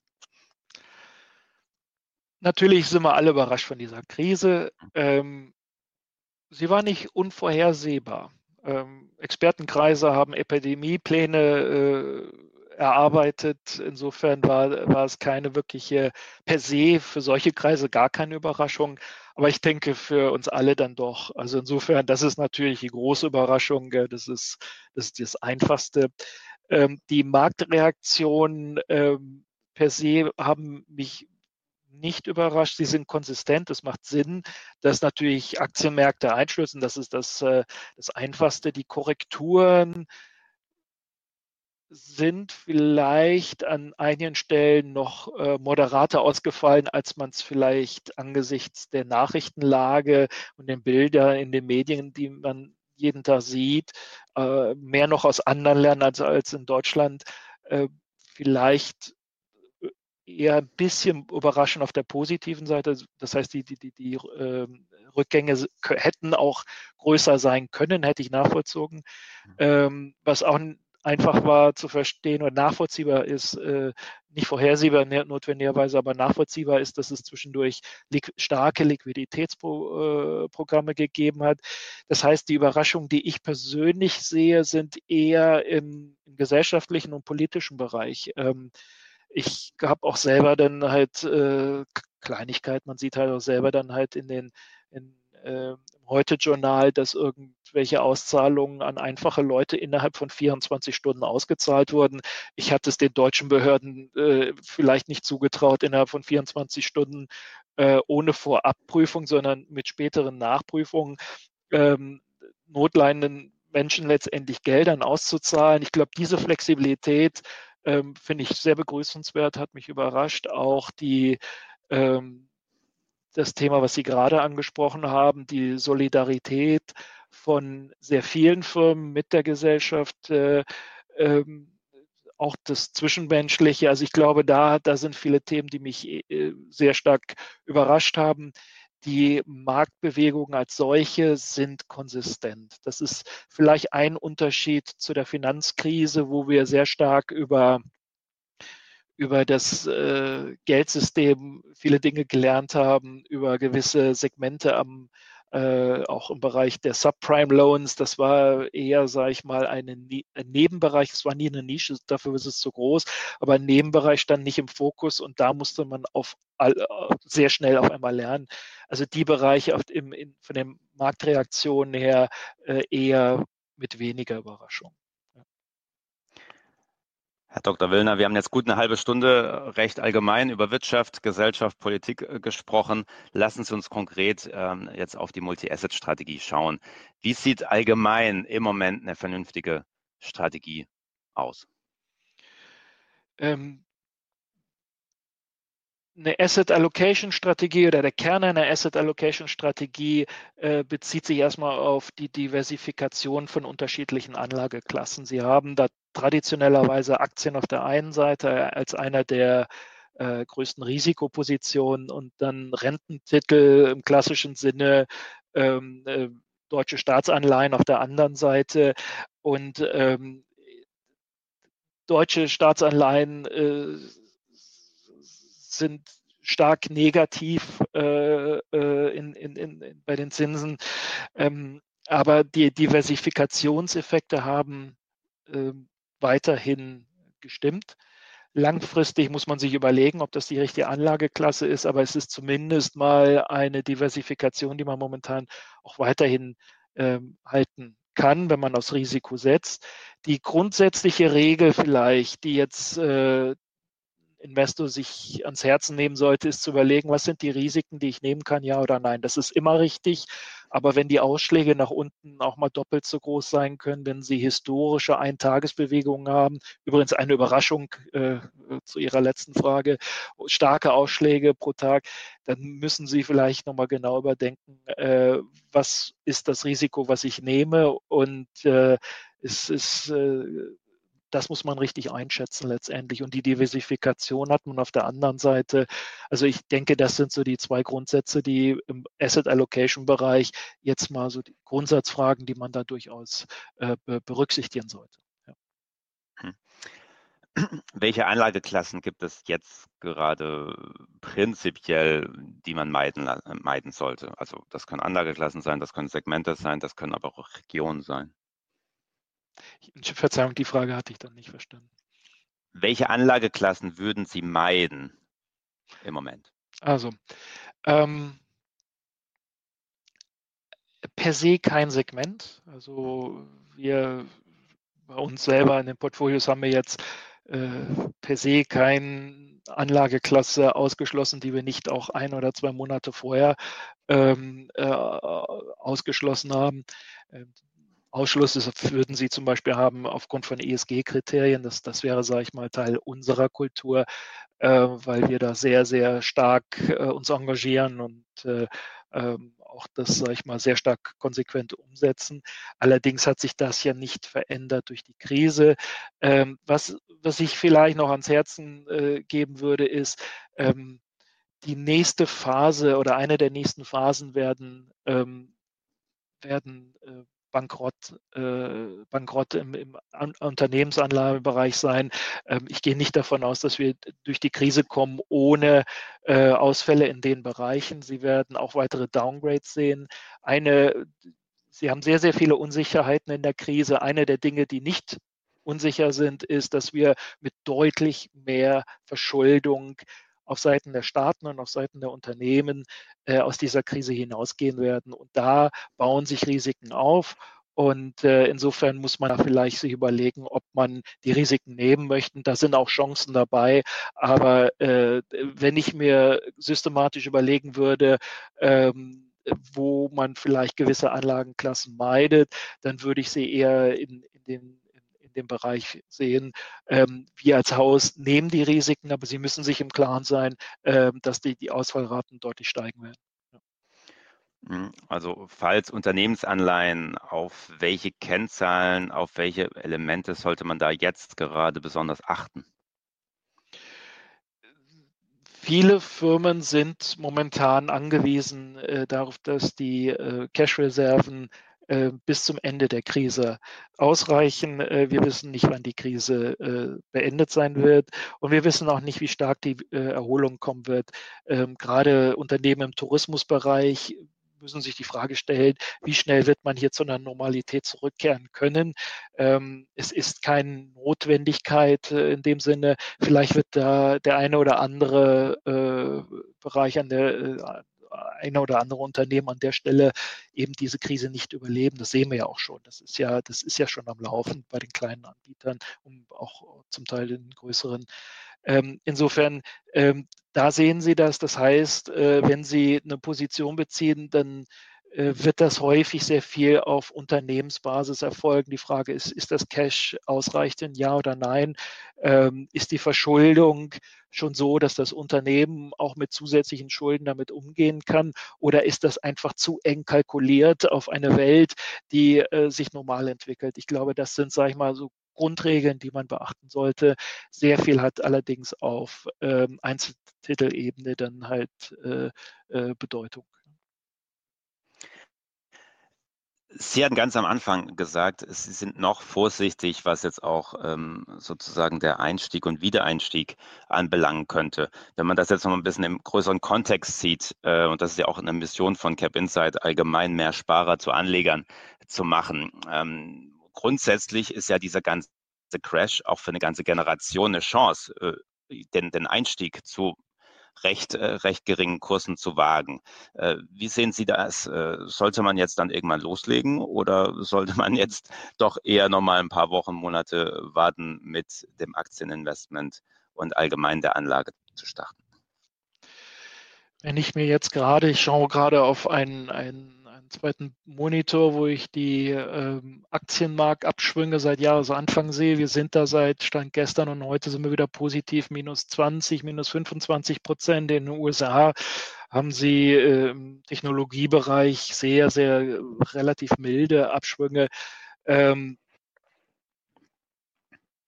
Natürlich sind wir alle überrascht von dieser Krise. Mhm. Ähm, sie war nicht unvorhersehbar. Ähm, Expertenkreise haben Epidemiepläne äh, erarbeitet. Insofern war, war es keine wirkliche per se für solche Kreise gar keine Überraschung. Aber ich denke für uns alle dann doch. Also insofern, das ist natürlich die große Überraschung. Das ist das, ist das Einfachste. Ähm, die Marktreaktionen ähm, per se haben mich nicht überrascht. Sie sind konsistent. Es macht Sinn, dass natürlich Aktienmärkte einschlüssen. Das ist das, äh, das Einfachste. Die Korrekturen sind vielleicht an einigen Stellen noch äh, moderater ausgefallen, als man es vielleicht angesichts der Nachrichtenlage und den Bildern in den Medien, die man jeden Tag sieht, äh, mehr noch aus anderen lernen als, als in Deutschland. Äh, vielleicht eher ein bisschen überraschend auf der positiven Seite. Das heißt, die, die, die, die äh, Rückgänge hätten auch größer sein können, hätte ich nachvollzogen. Mhm. Ähm, was auch einfach war zu verstehen oder nachvollziehbar ist, äh, nicht vorhersehbar notwendigerweise, aber nachvollziehbar ist, dass es zwischendurch li starke Liquiditätsprogramme äh, gegeben hat. Das heißt, die Überraschungen, die ich persönlich sehe, sind eher im, im gesellschaftlichen und politischen Bereich. Ähm, ich habe auch selber dann halt äh, Kleinigkeit, man sieht halt auch selber dann halt in den in, äh, Heute-Journal, dass irgendwelche Auszahlungen an einfache Leute innerhalb von 24 Stunden ausgezahlt wurden. Ich hatte es den deutschen Behörden äh, vielleicht nicht zugetraut, innerhalb von 24 Stunden äh, ohne Vorabprüfung, sondern mit späteren Nachprüfungen ähm, notleidenden Menschen letztendlich Geldern auszuzahlen. Ich glaube, diese Flexibilität ähm, finde ich sehr begrüßenswert, hat mich überrascht. Auch die ähm, das Thema, was Sie gerade angesprochen haben, die Solidarität von sehr vielen Firmen mit der Gesellschaft, äh, ähm, auch das Zwischenmenschliche. Also ich glaube, da, da sind viele Themen, die mich äh, sehr stark überrascht haben. Die Marktbewegungen als solche sind konsistent. Das ist vielleicht ein Unterschied zu der Finanzkrise, wo wir sehr stark über über das äh, Geldsystem viele Dinge gelernt haben, über gewisse Segmente am äh, auch im Bereich der Subprime Loans. Das war eher, sage ich mal, eine, ein Nebenbereich. Es war nie eine Nische, dafür ist es zu groß, aber ein Nebenbereich stand nicht im Fokus und da musste man auf all, sehr schnell auf einmal lernen. Also die Bereiche im, in, von den Marktreaktionen her äh, eher mit weniger Überraschung. Herr Dr. Willner, wir haben jetzt gut eine halbe Stunde recht allgemein über Wirtschaft, Gesellschaft, Politik äh, gesprochen. Lassen Sie uns konkret ähm, jetzt auf die Multi-Asset-Strategie schauen. Wie sieht allgemein im Moment eine vernünftige Strategie aus? Ähm, eine Asset Allocation Strategie oder der Kern einer Asset Allocation Strategie äh, bezieht sich erstmal auf die Diversifikation von unterschiedlichen Anlageklassen. Sie haben da traditionellerweise Aktien auf der einen Seite als einer der äh, größten Risikopositionen und dann Rententitel im klassischen Sinne, ähm, äh, deutsche Staatsanleihen auf der anderen Seite und ähm, deutsche Staatsanleihen äh, sind stark negativ äh, äh, in, in, in, bei den Zinsen. Ähm, aber die Diversifikationseffekte haben äh, weiterhin gestimmt. Langfristig muss man sich überlegen, ob das die richtige Anlageklasse ist, aber es ist zumindest mal eine Diversifikation, die man momentan auch weiterhin ähm, halten kann, wenn man aufs Risiko setzt. Die grundsätzliche Regel vielleicht, die jetzt äh, Investor sich ans Herzen nehmen sollte, ist zu überlegen, was sind die Risiken, die ich nehmen kann, ja oder nein. Das ist immer richtig. Aber wenn die Ausschläge nach unten auch mal doppelt so groß sein können, wenn sie historische Eintagesbewegungen haben, übrigens eine Überraschung äh, zu Ihrer letzten Frage, starke Ausschläge pro Tag, dann müssen Sie vielleicht nochmal genau überdenken, äh, was ist das Risiko, was ich nehme und äh, es ist äh, das muss man richtig einschätzen letztendlich. Und die Diversifikation hat man auf der anderen Seite. Also ich denke, das sind so die zwei Grundsätze, die im Asset Allocation Bereich jetzt mal so die Grundsatzfragen, die man da durchaus äh, berücksichtigen sollte. Ja. Hm. Welche Anlageklassen gibt es jetzt gerade prinzipiell, die man meiden, meiden sollte? Also das können Anlageklassen sein, das können Segmente sein, das können aber auch Regionen sein. Verzeihung, die Frage hatte ich dann nicht verstanden. Welche Anlageklassen würden Sie meiden im Moment? Also, ähm, per se kein Segment. Also wir bei uns selber in den Portfolios haben wir jetzt äh, per se keine Anlageklasse ausgeschlossen, die wir nicht auch ein oder zwei Monate vorher ähm, äh, ausgeschlossen haben. Ähm, Ausschluss würden Sie zum Beispiel haben aufgrund von ESG-Kriterien. Das, das wäre, sage ich mal, Teil unserer Kultur, äh, weil wir da sehr, sehr stark äh, uns engagieren und äh, ähm, auch das, sage ich mal, sehr stark konsequent umsetzen. Allerdings hat sich das ja nicht verändert durch die Krise. Ähm, was, was ich vielleicht noch ans Herzen äh, geben würde, ist, ähm, die nächste Phase oder eine der nächsten Phasen werden, ähm, werden äh, Bankrott, äh, Bankrott im, im Unternehmensanlagebereich sein. Ähm, ich gehe nicht davon aus, dass wir durch die Krise kommen ohne äh, Ausfälle in den Bereichen. Sie werden auch weitere Downgrades sehen. Eine, Sie haben sehr, sehr viele Unsicherheiten in der Krise. Eine der Dinge, die nicht unsicher sind, ist, dass wir mit deutlich mehr Verschuldung auf Seiten der Staaten und auf Seiten der Unternehmen äh, aus dieser Krise hinausgehen werden. Und da bauen sich Risiken auf. Und äh, insofern muss man da vielleicht sich überlegen, ob man die Risiken nehmen möchte. Da sind auch Chancen dabei. Aber äh, wenn ich mir systematisch überlegen würde, ähm, wo man vielleicht gewisse Anlagenklassen meidet, dann würde ich sie eher in, in den dem Bereich sehen. Ähm, wir als Haus nehmen die Risiken, aber Sie müssen sich im Klaren sein, ähm, dass die, die Ausfallraten deutlich steigen werden. Mhm. Also falls Unternehmensanleihen, auf welche Kennzahlen, auf welche Elemente sollte man da jetzt gerade besonders achten? Viele Firmen sind momentan angewiesen äh, darauf, dass die äh, Cash-Reserven bis zum Ende der Krise ausreichen. Äh, wir wissen nicht, wann die Krise äh, beendet sein wird und wir wissen auch nicht, wie stark die Erholung kommen wird. Ähm, gerade Unternehmen im Tourismusbereich müssen sich die Frage stellen, wie schnell wird man hier zu einer Normalität zurückkehren können. Ähm, es ist keine Notwendigkeit in dem Sinne. Vielleicht wird da der eine oder andere Bereich an der eine oder andere Unternehmen an der Stelle eben diese Krise nicht überleben. Das sehen wir ja auch schon. Das ist ja, das ist ja schon am Laufen bei den kleinen Anbietern und auch zum Teil den größeren. Ähm, insofern, ähm, da sehen Sie das. Das heißt, äh, wenn Sie eine Position beziehen, dann wird das häufig sehr viel auf Unternehmensbasis erfolgen. Die Frage ist, ist das Cash ausreichend, ja oder nein? Ähm, ist die Verschuldung schon so, dass das Unternehmen auch mit zusätzlichen Schulden damit umgehen kann? Oder ist das einfach zu eng kalkuliert auf eine Welt, die äh, sich normal entwickelt? Ich glaube, das sind, sage ich mal, so Grundregeln, die man beachten sollte. Sehr viel hat allerdings auf ähm, Einzeltitelebene dann halt äh, äh, Bedeutung. Sie hatten ganz am Anfang gesagt, Sie sind noch vorsichtig, was jetzt auch ähm, sozusagen der Einstieg und Wiedereinstieg anbelangen könnte. Wenn man das jetzt noch ein bisschen im größeren Kontext sieht, äh, und das ist ja auch eine Mission von Cap Insight, allgemein mehr Sparer zu Anlegern zu machen. Ähm, grundsätzlich ist ja dieser ganze Crash auch für eine ganze Generation eine Chance, äh, den, den Einstieg zu recht, äh, recht geringen Kursen zu wagen. Äh, wie sehen Sie das? Äh, sollte man jetzt dann irgendwann loslegen oder sollte man jetzt doch eher noch mal ein paar Wochen, Monate warten mit dem Aktieninvestment und allgemein der Anlage zu starten. Wenn ich mir jetzt gerade, ich schaue gerade auf einen, einen, einen zweiten Monitor, wo ich die ähm, Aktienmarktabschwünge seit Jahresanfang sehe. Wir sind da seit Stand gestern und heute sind wir wieder positiv, minus 20, minus 25 Prozent. In den USA haben sie äh, im Technologiebereich sehr, sehr äh, relativ milde Abschwünge. Ähm,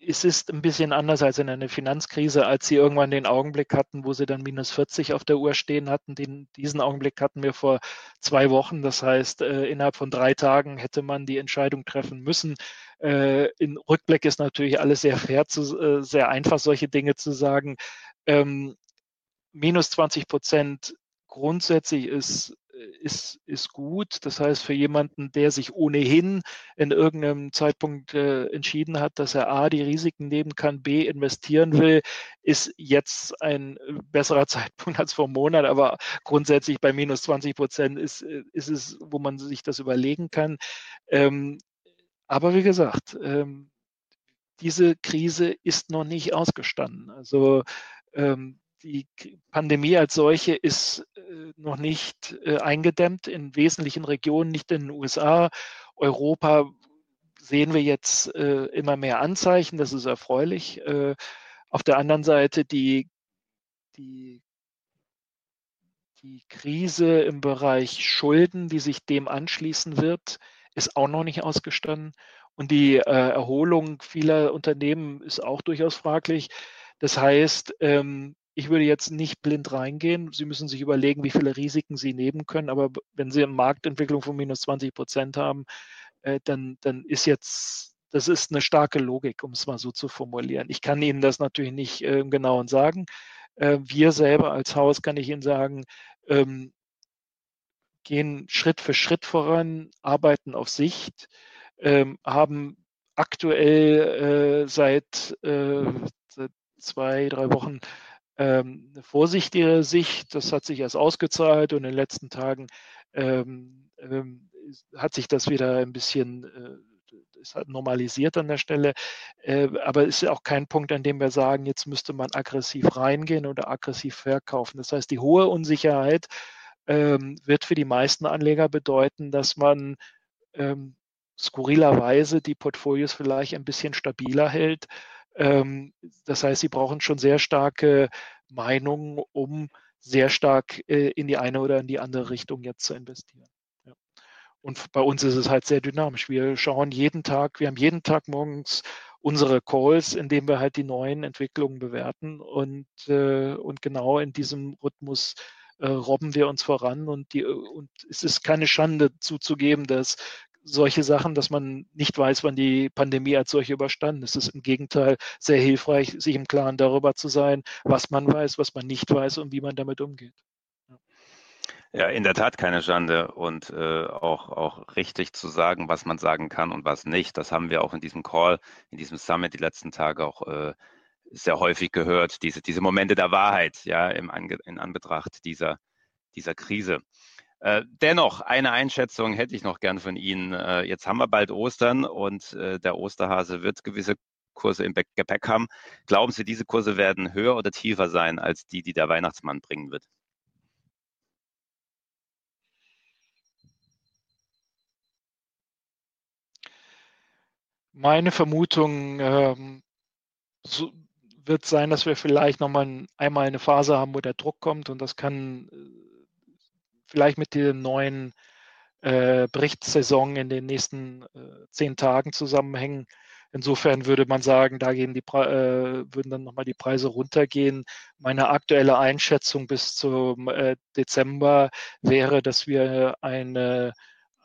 es ist ein bisschen anders als in einer Finanzkrise, als sie irgendwann den Augenblick hatten, wo sie dann minus 40 auf der Uhr stehen hatten. Den, diesen Augenblick hatten wir vor zwei Wochen. Das heißt, äh, innerhalb von drei Tagen hätte man die Entscheidung treffen müssen. Äh, in Rückblick ist natürlich alles sehr fair, zu, äh, sehr einfach, solche Dinge zu sagen. Ähm, minus 20 Prozent grundsätzlich ist ist, ist gut. Das heißt, für jemanden, der sich ohnehin in irgendeinem Zeitpunkt äh, entschieden hat, dass er A, die Risiken nehmen kann, B, investieren will, ist jetzt ein äh, besserer Zeitpunkt als vor einem Monat. Aber grundsätzlich bei minus 20 Prozent ist, äh, ist es, wo man sich das überlegen kann. Ähm, aber wie gesagt, ähm, diese Krise ist noch nicht ausgestanden. Also ähm, die Pandemie als solche ist äh, noch nicht äh, eingedämmt in wesentlichen Regionen, nicht in den USA. Europa sehen wir jetzt äh, immer mehr Anzeichen, das ist erfreulich. Auf der anderen Seite die, die, die Krise im Bereich Schulden, die sich dem anschließen wird, ist auch noch nicht ausgestanden. Und die Erholung vieler Unternehmen ist auch durchaus fraglich. Das heißt, ähm, ich würde jetzt nicht blind reingehen. Sie müssen sich überlegen, wie viele Risiken Sie nehmen können. Aber wenn Sie eine Marktentwicklung von minus 20 Prozent haben, äh, dann, dann ist jetzt, das ist eine starke Logik, um es mal so zu formulieren. Ich kann Ihnen das natürlich nicht äh, genau sagen. Äh, wir selber als Haus, kann ich Ihnen sagen, ähm, gehen Schritt für Schritt voran, arbeiten auf Sicht, ähm, haben aktuell äh, seit, äh, seit zwei, drei Wochen ähm, eine Sicht. Das hat sich erst ausgezahlt und in den letzten Tagen ähm, ähm, hat sich das wieder ein bisschen äh, normalisiert an der Stelle. Äh, aber es ist auch kein Punkt, an dem wir sagen, jetzt müsste man aggressiv reingehen oder aggressiv verkaufen. Das heißt, die hohe Unsicherheit ähm, wird für die meisten Anleger bedeuten, dass man ähm, skurrilerweise die Portfolios vielleicht ein bisschen stabiler hält das heißt, sie brauchen schon sehr starke Meinungen, um sehr stark äh, in die eine oder in die andere Richtung jetzt zu investieren. Und bei uns ist es halt sehr dynamisch. Wir schauen jeden Tag, wir haben jeden Tag morgens unsere Calls, in denen wir halt die neuen Entwicklungen bewerten und, äh, und genau in diesem Rhythmus äh, robben wir uns voran und, die, und es ist keine Schande zuzugeben, dass solche Sachen, dass man nicht weiß, wann die Pandemie als solche überstanden ist. Es ist im Gegenteil sehr hilfreich, sich im Klaren darüber zu sein, was man weiß, was man nicht weiß und wie man damit umgeht. Ja, in der Tat keine Schande und äh, auch, auch richtig zu sagen, was man sagen kann und was nicht. Das haben wir auch in diesem Call, in diesem Summit die letzten Tage auch äh, sehr häufig gehört, diese, diese Momente der Wahrheit, ja, im Ange in Anbetracht dieser, dieser Krise. Äh, dennoch, eine Einschätzung hätte ich noch gern von Ihnen. Äh, jetzt haben wir bald Ostern und äh, der Osterhase wird gewisse Kurse im Gepäck haben. Glauben Sie, diese Kurse werden höher oder tiefer sein als die, die der Weihnachtsmann bringen wird? Meine Vermutung ähm, so wird sein, dass wir vielleicht nochmal einmal eine Phase haben, wo der Druck kommt und das kann vielleicht mit der neuen äh, Berichtssaison in den nächsten äh, zehn Tagen zusammenhängen. Insofern würde man sagen, da gehen die, äh, würden dann nochmal die Preise runtergehen. Meine aktuelle Einschätzung bis zum äh, Dezember wäre, dass wir eine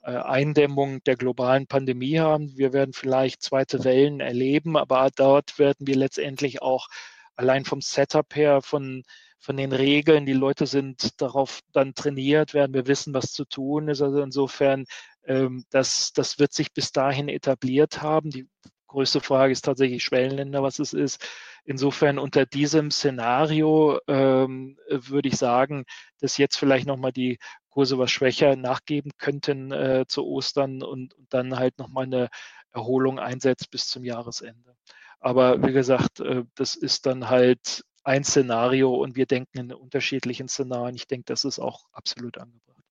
äh, Eindämmung der globalen Pandemie haben. Wir werden vielleicht zweite Wellen erleben, aber dort werden wir letztendlich auch allein vom Setup her von von den Regeln. Die Leute sind darauf dann trainiert, werden wir wissen, was zu tun ist. Also insofern, ähm, das, das wird sich bis dahin etabliert haben. Die größte Frage ist tatsächlich Schwellenländer, was es ist. Insofern unter diesem Szenario ähm, würde ich sagen, dass jetzt vielleicht nochmal die Kurse was schwächer nachgeben könnten äh, zu Ostern und, und dann halt nochmal eine Erholung einsetzt bis zum Jahresende. Aber wie gesagt, das ist dann halt ein Szenario und wir denken in unterschiedlichen Szenarien. Ich denke, das ist auch absolut angebracht.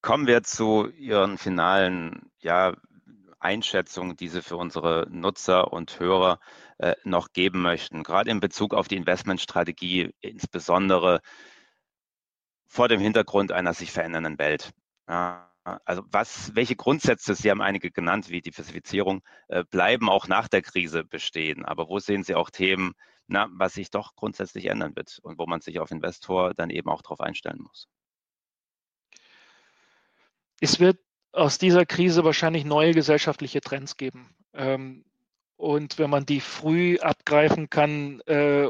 Kommen wir zu Ihren finalen ja, Einschätzungen, die Sie für unsere Nutzer und Hörer äh, noch geben möchten, gerade in Bezug auf die Investmentstrategie, insbesondere vor dem Hintergrund einer sich verändernden Welt. Ja, also was, welche Grundsätze, Sie haben einige genannt, wie Diversifizierung, äh, bleiben auch nach der Krise bestehen. Aber wo sehen Sie auch Themen, na, was sich doch grundsätzlich ändern wird und wo man sich auf Investor dann eben auch darauf einstellen muss. Es wird aus dieser Krise wahrscheinlich neue gesellschaftliche Trends geben. Ähm, und wenn man die früh abgreifen kann, äh,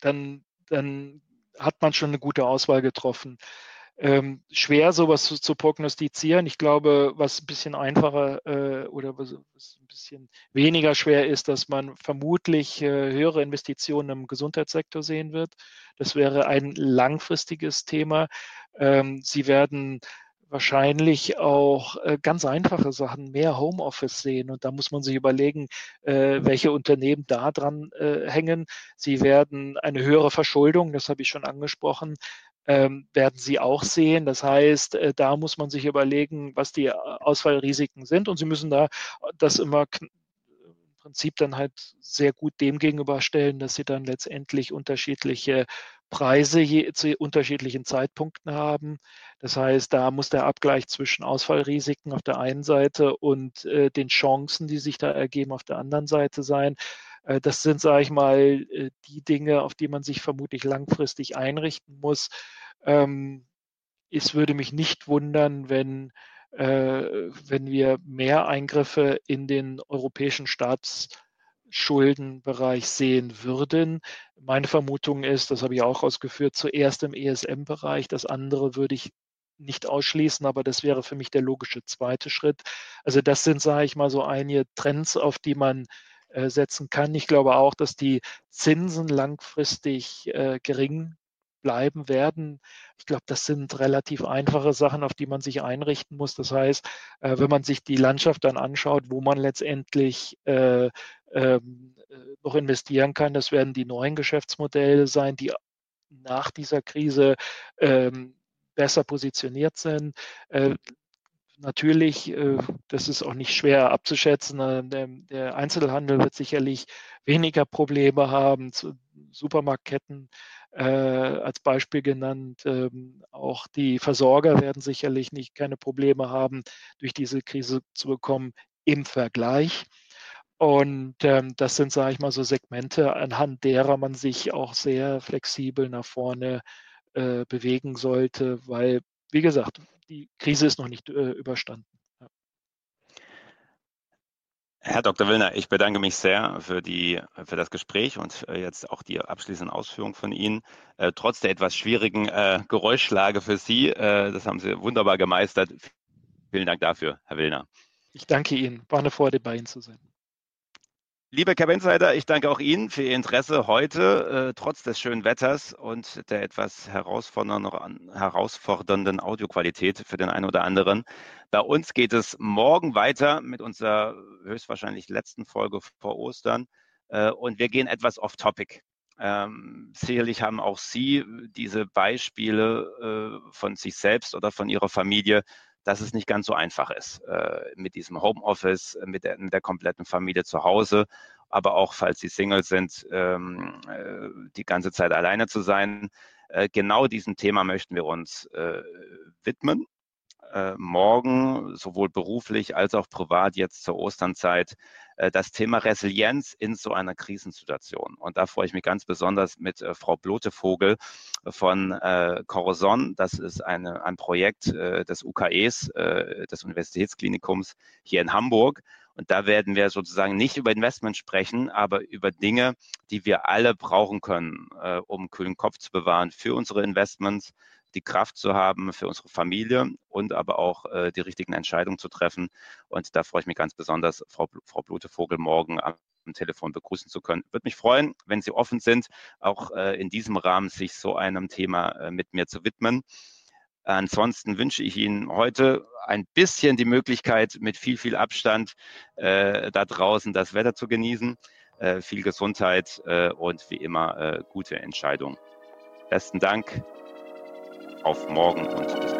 dann, dann hat man schon eine gute Auswahl getroffen ähm, schwer, sowas zu, zu, prognostizieren. Ich glaube, was ein bisschen einfacher äh, oder was, was, ein bisschen weniger schwer ist, dass man vermutlich äh, höhere Investitionen im Gesundheitssektor sehen wird. Das wäre ein langfristiges Thema. Ähm, sie werden wahrscheinlich auch äh, ganz einfache Sachen, mehr Homeoffice sehen. Und da muss man sich überlegen, äh, welche Unternehmen da dran äh, hängen. Sie werden eine höhere Verschuldung, das habe ich schon angesprochen, ähm, werden Sie auch sehen. Das heißt, äh, da muss man sich überlegen, was die äh, Ausfallrisiken sind und Sie müssen da das immer im Prinzip dann halt sehr gut dem gegenüberstellen, dass Sie dann letztendlich unterschiedliche Preise je, zu unterschiedlichen Zeitpunkten haben. Das heißt, da muss der Abgleich zwischen Ausfallrisiken auf der einen Seite und äh, den Chancen, die sich da ergeben, auf der anderen Seite sein. Äh, das sind, sage ich mal, äh, die Dinge, auf die man sich vermutlich langfristig einrichten muss. Ähm, es würde mich nicht wundern, wenn, äh, wenn wir mehr Eingriffe in den europäischen Staatsschuldenbereich sehen würden. Meine Vermutung ist, das habe ich auch ausgeführt, zuerst im ESM-Bereich. Das andere würde ich nicht ausschließen, aber das wäre für mich der logische zweite Schritt. Also das sind, sage ich mal, so einige Trends, auf die man setzen kann. Ich glaube auch, dass die Zinsen langfristig äh, gering bleiben werden. Ich glaube, das sind relativ einfache Sachen, auf die man sich einrichten muss. Das heißt, äh, wenn man sich die Landschaft dann anschaut, wo man letztendlich äh, ähm, äh, noch investieren kann, das werden die neuen Geschäftsmodelle sein, die nach dieser Krise ähm, besser positioniert sind. Natürlich, äh, das ist auch nicht schwer abzuschätzen, äh, der, Einzelhandel wird sicherlich weniger Probleme haben, Supermarktketten äh, als Beispiel genannt. Ähm, auch die Versorger werden sicherlich nicht keine Probleme haben, durch diese Krise zu bekommen im Vergleich. Und ähm, das sind, sage ich mal, so Segmente, anhand derer man sich auch sehr flexibel nach vorne äh, bewegen sollte, weil, wie gesagt, die Krise ist noch nicht äh, überstanden. Ja. Herr Dr. Willner, ich bedanke mich sehr für, die, für das Gespräch und äh, jetzt auch die abschließenden Ausführungen von Ihnen. Äh, trotz der etwas schwierigen äh, Geräuschlage für Sie, äh, das haben Sie wunderbar gemeistert. Vielen Dank dafür, Herr Willner. Ich danke Ihnen. War eine Freude, bei Ihnen zu sein. Liebe Cap Insider, ich danke auch Ihnen für Ihr Interesse heute, äh, trotz des schönen Wetters und der etwas herausfordernden, herausfordernden Audioqualität für den einen oder anderen. Bei uns geht es morgen weiter mit unserer höchstwahrscheinlich letzten Folge vor Ostern äh, und wir gehen etwas off-topic. Ähm, sicherlich haben auch Sie diese Beispiele äh, von sich selbst oder von Ihrer Familie dass es nicht ganz so einfach ist äh, mit diesem Homeoffice, mit der, mit der kompletten Familie zu Hause, aber auch falls Sie Single sind, ähm, äh, die ganze Zeit alleine zu sein. Äh, genau diesem Thema möchten wir uns äh, widmen. Äh, morgen, sowohl beruflich als auch privat jetzt zur Osternzeit, äh, das Thema Resilienz in so einer Krisensituation. Und da freue ich mich ganz besonders mit äh, Frau Blotevogel von äh, Corazon. Das ist eine, ein Projekt des UKEs, des Universitätsklinikums hier in Hamburg. Und da werden wir sozusagen nicht über Investment sprechen, aber über Dinge, die wir alle brauchen können, um kühlen Kopf zu bewahren für unsere Investments, die Kraft zu haben für unsere Familie und aber auch äh, die richtigen Entscheidungen zu treffen. Und da freue ich mich ganz besonders, Frau, Frau Blutevogel morgen am Telefon begrüßen zu können. Würde mich freuen, wenn Sie offen sind, auch äh, in diesem Rahmen sich so einem Thema äh, mit mir zu widmen. Ansonsten wünsche ich Ihnen heute ein bisschen die Möglichkeit, mit viel, viel Abstand äh, da draußen das Wetter zu genießen. Äh, viel Gesundheit äh, und wie immer äh, gute Entscheidungen. Besten Dank. Auf morgen und bis